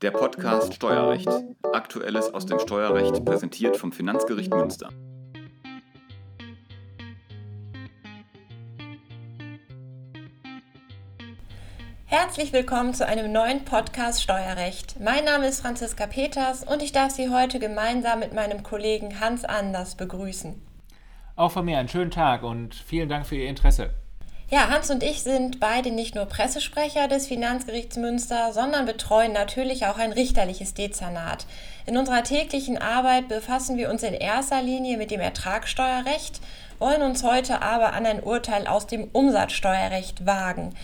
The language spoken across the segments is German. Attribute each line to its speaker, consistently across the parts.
Speaker 1: Der Podcast Steuerrecht. Aktuelles aus dem Steuerrecht präsentiert vom Finanzgericht Münster.
Speaker 2: Herzlich willkommen zu einem neuen Podcast Steuerrecht. Mein Name ist Franziska Peters und ich darf Sie heute gemeinsam mit meinem Kollegen Hans Anders begrüßen.
Speaker 3: Auch von mir einen schönen Tag und vielen Dank für Ihr Interesse.
Speaker 2: Ja, Hans und ich sind beide nicht nur Pressesprecher des Finanzgerichts Münster, sondern betreuen natürlich auch ein richterliches Dezernat. In unserer täglichen Arbeit befassen wir uns in erster Linie mit dem Ertragssteuerrecht, wollen uns heute aber an ein Urteil aus dem Umsatzsteuerrecht wagen.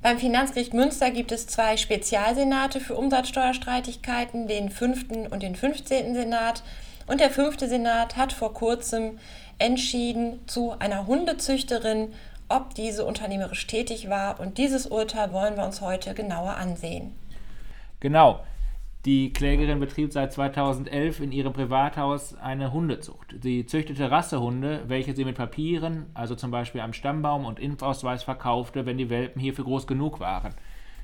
Speaker 2: Beim Finanzgericht Münster gibt es zwei Spezialsenate für Umsatzsteuerstreitigkeiten, den fünften und den 15. Senat. Und der fünfte Senat hat vor kurzem entschieden zu einer Hundezüchterin ob diese unternehmerisch tätig war. Und dieses Urteil wollen wir uns heute genauer ansehen.
Speaker 3: Genau. Die Klägerin betrieb seit 2011 in ihrem Privathaus eine Hundezucht. Sie züchtete Rassehunde, welche sie mit Papieren, also zum Beispiel am Stammbaum und Impfausweis verkaufte, wenn die Welpen hierfür groß genug waren.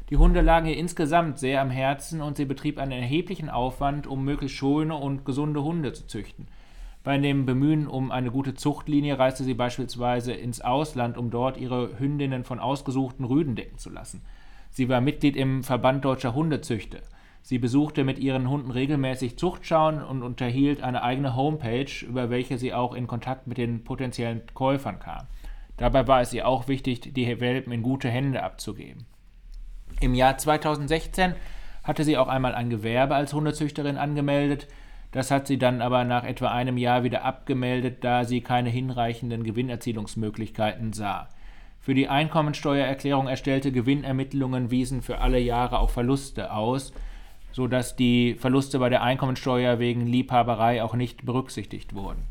Speaker 3: Die Hunde lagen ihr insgesamt sehr am Herzen und sie betrieb einen erheblichen Aufwand, um möglichst schöne und gesunde Hunde zu züchten. Bei dem Bemühen um eine gute Zuchtlinie reiste sie beispielsweise ins Ausland, um dort ihre Hündinnen von ausgesuchten Rüden decken zu lassen. Sie war Mitglied im Verband deutscher Hundezüchter. Sie besuchte mit ihren Hunden regelmäßig Zuchtschauen und unterhielt eine eigene Homepage, über welche sie auch in Kontakt mit den potenziellen Käufern kam. Dabei war es ihr auch wichtig, die Welpen in gute Hände abzugeben. Im Jahr 2016 hatte sie auch einmal ein Gewerbe als Hundezüchterin angemeldet, das hat sie dann aber nach etwa einem Jahr wieder abgemeldet, da sie keine hinreichenden Gewinnerzielungsmöglichkeiten sah. Für die Einkommensteuererklärung erstellte Gewinnermittlungen wiesen für alle Jahre auch Verluste aus, so dass die Verluste bei der Einkommensteuer wegen Liebhaberei auch nicht berücksichtigt wurden.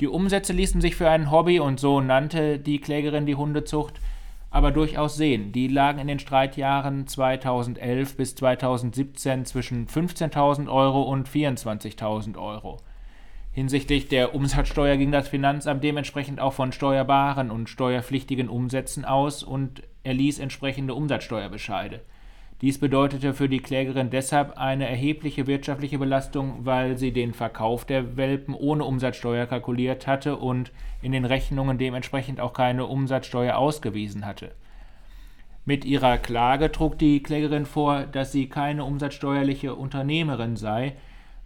Speaker 3: Die Umsätze ließen sich für ein Hobby, und so nannte die Klägerin die Hundezucht, aber durchaus sehen. Die lagen in den Streitjahren 2011 bis 2017 zwischen 15.000 Euro und 24.000 Euro. Hinsichtlich der Umsatzsteuer ging das Finanzamt dementsprechend auch von steuerbaren und steuerpflichtigen Umsätzen aus und erließ entsprechende Umsatzsteuerbescheide. Dies bedeutete für die Klägerin deshalb eine erhebliche wirtschaftliche Belastung, weil sie den Verkauf der Welpen ohne Umsatzsteuer kalkuliert hatte und in den Rechnungen dementsprechend auch keine Umsatzsteuer ausgewiesen hatte. Mit ihrer Klage trug die Klägerin vor, dass sie keine umsatzsteuerliche Unternehmerin sei,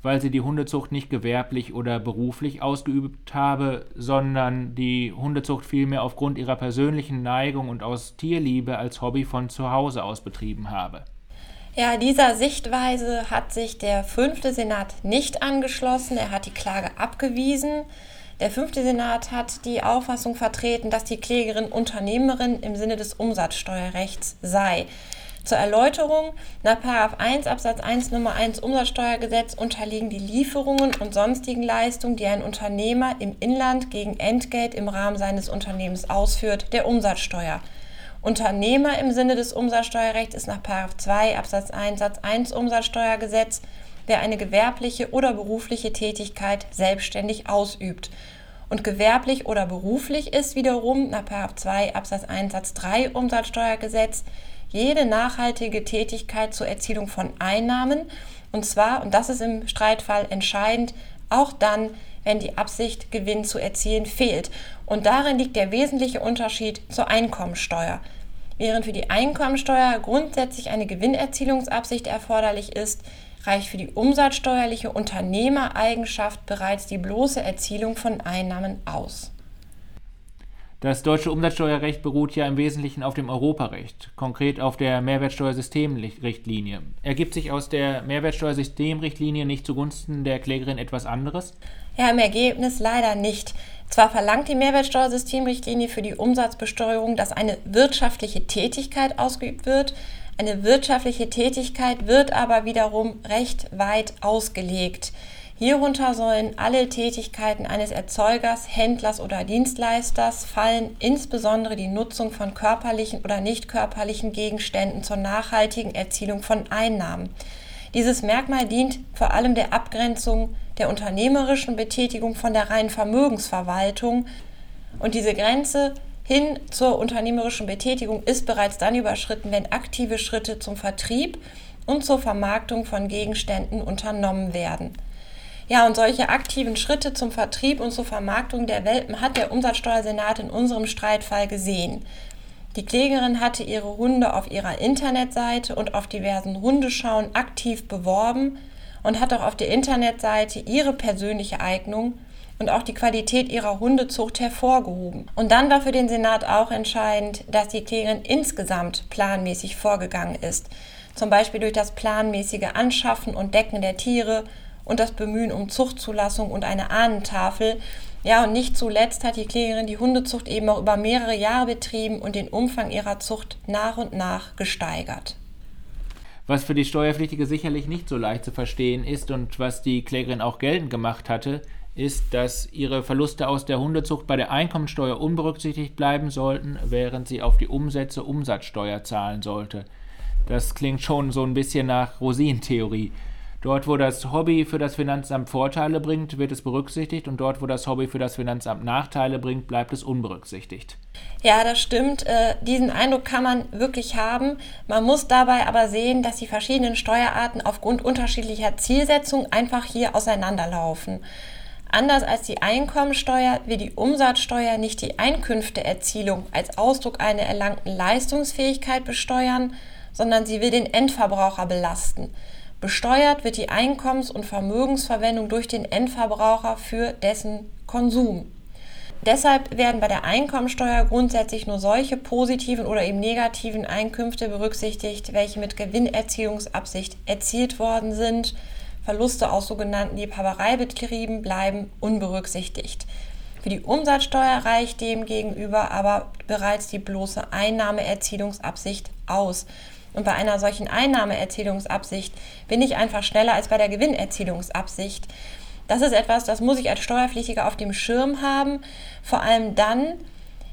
Speaker 3: weil sie die Hundezucht nicht gewerblich oder beruflich ausgeübt habe, sondern die Hundezucht vielmehr aufgrund ihrer persönlichen Neigung und aus Tierliebe als Hobby von zu Hause aus betrieben habe.
Speaker 2: Ja, dieser Sichtweise hat sich der fünfte Senat nicht angeschlossen. Er hat die Klage abgewiesen. Der fünfte Senat hat die Auffassung vertreten, dass die Klägerin Unternehmerin im Sinne des Umsatzsteuerrechts sei. Zur Erläuterung, nach 1 Absatz 1 Nummer 1 Umsatzsteuergesetz unterliegen die Lieferungen und sonstigen Leistungen, die ein Unternehmer im Inland gegen Entgelt im Rahmen seines Unternehmens ausführt, der Umsatzsteuer. Unternehmer im Sinne des Umsatzsteuerrechts ist nach 2 Absatz 1 Satz 1 Umsatzsteuergesetz, wer eine gewerbliche oder berufliche Tätigkeit selbstständig ausübt. Und gewerblich oder beruflich ist wiederum nach 2 Absatz 1 Satz 3 Umsatzsteuergesetz jede nachhaltige Tätigkeit zur Erzielung von Einnahmen. Und zwar, und das ist im Streitfall entscheidend, auch dann, wenn die Absicht, Gewinn zu erzielen, fehlt. Und darin liegt der wesentliche Unterschied zur Einkommensteuer. Während für die Einkommensteuer grundsätzlich eine Gewinnerzielungsabsicht erforderlich ist, reicht für die umsatzsteuerliche Unternehmereigenschaft bereits die bloße Erzielung von Einnahmen aus.
Speaker 3: Das deutsche Umsatzsteuerrecht beruht ja im Wesentlichen auf dem Europarecht, konkret auf der Mehrwertsteuersystemrichtlinie. Ergibt sich aus der Mehrwertsteuersystemrichtlinie nicht zugunsten der Klägerin etwas anderes?
Speaker 2: Ja, im Ergebnis leider nicht. Zwar verlangt die Mehrwertsteuersystemrichtlinie für die Umsatzbesteuerung, dass eine wirtschaftliche Tätigkeit ausgeübt wird, eine wirtschaftliche Tätigkeit wird aber wiederum recht weit ausgelegt. Hierunter sollen alle Tätigkeiten eines Erzeugers, Händlers oder Dienstleisters fallen, insbesondere die Nutzung von körperlichen oder nicht körperlichen Gegenständen zur nachhaltigen Erzielung von Einnahmen. Dieses Merkmal dient vor allem der Abgrenzung der unternehmerischen Betätigung von der reinen Vermögensverwaltung und diese Grenze hin zur unternehmerischen Betätigung ist bereits dann überschritten, wenn aktive Schritte zum Vertrieb und zur Vermarktung von Gegenständen unternommen werden. Ja, und solche aktiven Schritte zum Vertrieb und zur Vermarktung der Welpen hat der Umsatzsteuersenat in unserem Streitfall gesehen. Die Klägerin hatte ihre Hunde auf ihrer Internetseite und auf diversen Hundeschauen aktiv beworben und hat auch auf der Internetseite ihre persönliche Eignung und auch die Qualität ihrer Hundezucht hervorgehoben. Und dann war für den Senat auch entscheidend, dass die Klägerin insgesamt planmäßig vorgegangen ist, zum Beispiel durch das planmäßige Anschaffen und Decken der Tiere und das Bemühen um Zuchtzulassung und eine Ahnentafel. Ja, und nicht zuletzt hat die Klägerin die Hundezucht eben auch über mehrere Jahre betrieben und den Umfang ihrer Zucht nach und nach gesteigert.
Speaker 3: Was für die Steuerpflichtige sicherlich nicht so leicht zu verstehen ist und was die Klägerin auch geltend gemacht hatte, ist, dass ihre Verluste aus der Hundezucht bei der Einkommensteuer unberücksichtigt bleiben sollten, während sie auf die Umsätze Umsatzsteuer zahlen sollte. Das klingt schon so ein bisschen nach Rosinentheorie. Dort, wo das Hobby für das Finanzamt Vorteile bringt, wird es berücksichtigt und dort, wo das Hobby für das Finanzamt Nachteile bringt, bleibt es unberücksichtigt.
Speaker 2: Ja, das stimmt. Äh, diesen Eindruck kann man wirklich haben. Man muss dabei aber sehen, dass die verschiedenen Steuerarten aufgrund unterschiedlicher Zielsetzungen einfach hier auseinanderlaufen. Anders als die Einkommensteuer will die Umsatzsteuer nicht die Einkünfteerzielung als Ausdruck einer erlangten Leistungsfähigkeit besteuern, sondern sie will den Endverbraucher belasten. Besteuert wird die Einkommens- und Vermögensverwendung durch den Endverbraucher für dessen Konsum. Deshalb werden bei der Einkommensteuer grundsätzlich nur solche positiven oder eben negativen Einkünfte berücksichtigt, welche mit Gewinnerzielungsabsicht erzielt worden sind. Verluste aus sogenannten Liebhabereibetrieben bleiben unberücksichtigt. Für die Umsatzsteuer reicht demgegenüber aber bereits die bloße Einnahmeerzielungsabsicht aus. Und bei einer solchen Einnahmeerzielungsabsicht bin ich einfach schneller als bei der Gewinnerzielungsabsicht. Das ist etwas, das muss ich als Steuerpflichtiger auf dem Schirm haben, vor allem dann,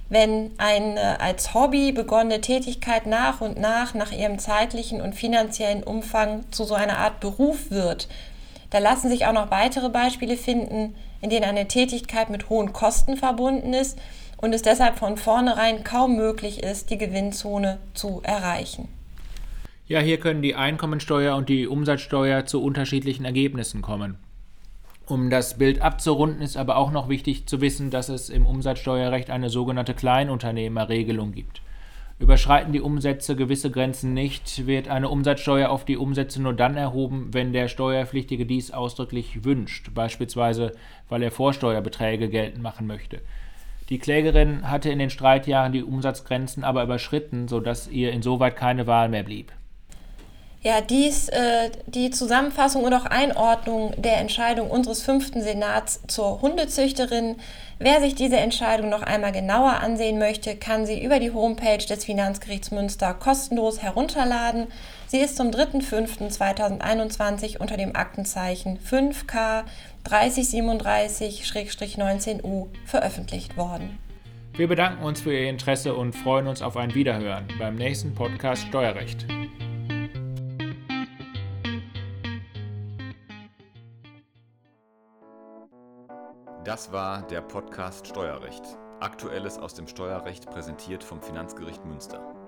Speaker 2: wenn eine als Hobby begonnene Tätigkeit nach und nach nach ihrem zeitlichen und finanziellen Umfang zu so einer Art Beruf wird. Da lassen sich auch noch weitere Beispiele finden, in denen eine Tätigkeit mit hohen Kosten verbunden ist und es deshalb von vornherein kaum möglich ist, die Gewinnzone zu erreichen.
Speaker 3: Ja, hier können die Einkommensteuer und die Umsatzsteuer zu unterschiedlichen Ergebnissen kommen. Um das Bild abzurunden, ist aber auch noch wichtig zu wissen, dass es im Umsatzsteuerrecht eine sogenannte Kleinunternehmerregelung gibt. Überschreiten die Umsätze gewisse Grenzen nicht, wird eine Umsatzsteuer auf die Umsätze nur dann erhoben, wenn der Steuerpflichtige dies ausdrücklich wünscht, beispielsweise weil er Vorsteuerbeträge geltend machen möchte. Die Klägerin hatte in den Streitjahren die Umsatzgrenzen aber überschritten, sodass ihr insoweit keine Wahl mehr blieb.
Speaker 2: Ja, dies äh, die Zusammenfassung und auch Einordnung der Entscheidung unseres fünften Senats zur Hundezüchterin. Wer sich diese Entscheidung noch einmal genauer ansehen möchte, kann sie über die Homepage des Finanzgerichts Münster kostenlos herunterladen. Sie ist zum 3.5.2021 unter dem Aktenzeichen 5K 3037-19U veröffentlicht worden.
Speaker 3: Wir bedanken uns für Ihr Interesse und freuen uns auf ein Wiederhören beim nächsten Podcast Steuerrecht.
Speaker 1: Das war der Podcast Steuerrecht. Aktuelles aus dem Steuerrecht präsentiert vom Finanzgericht Münster.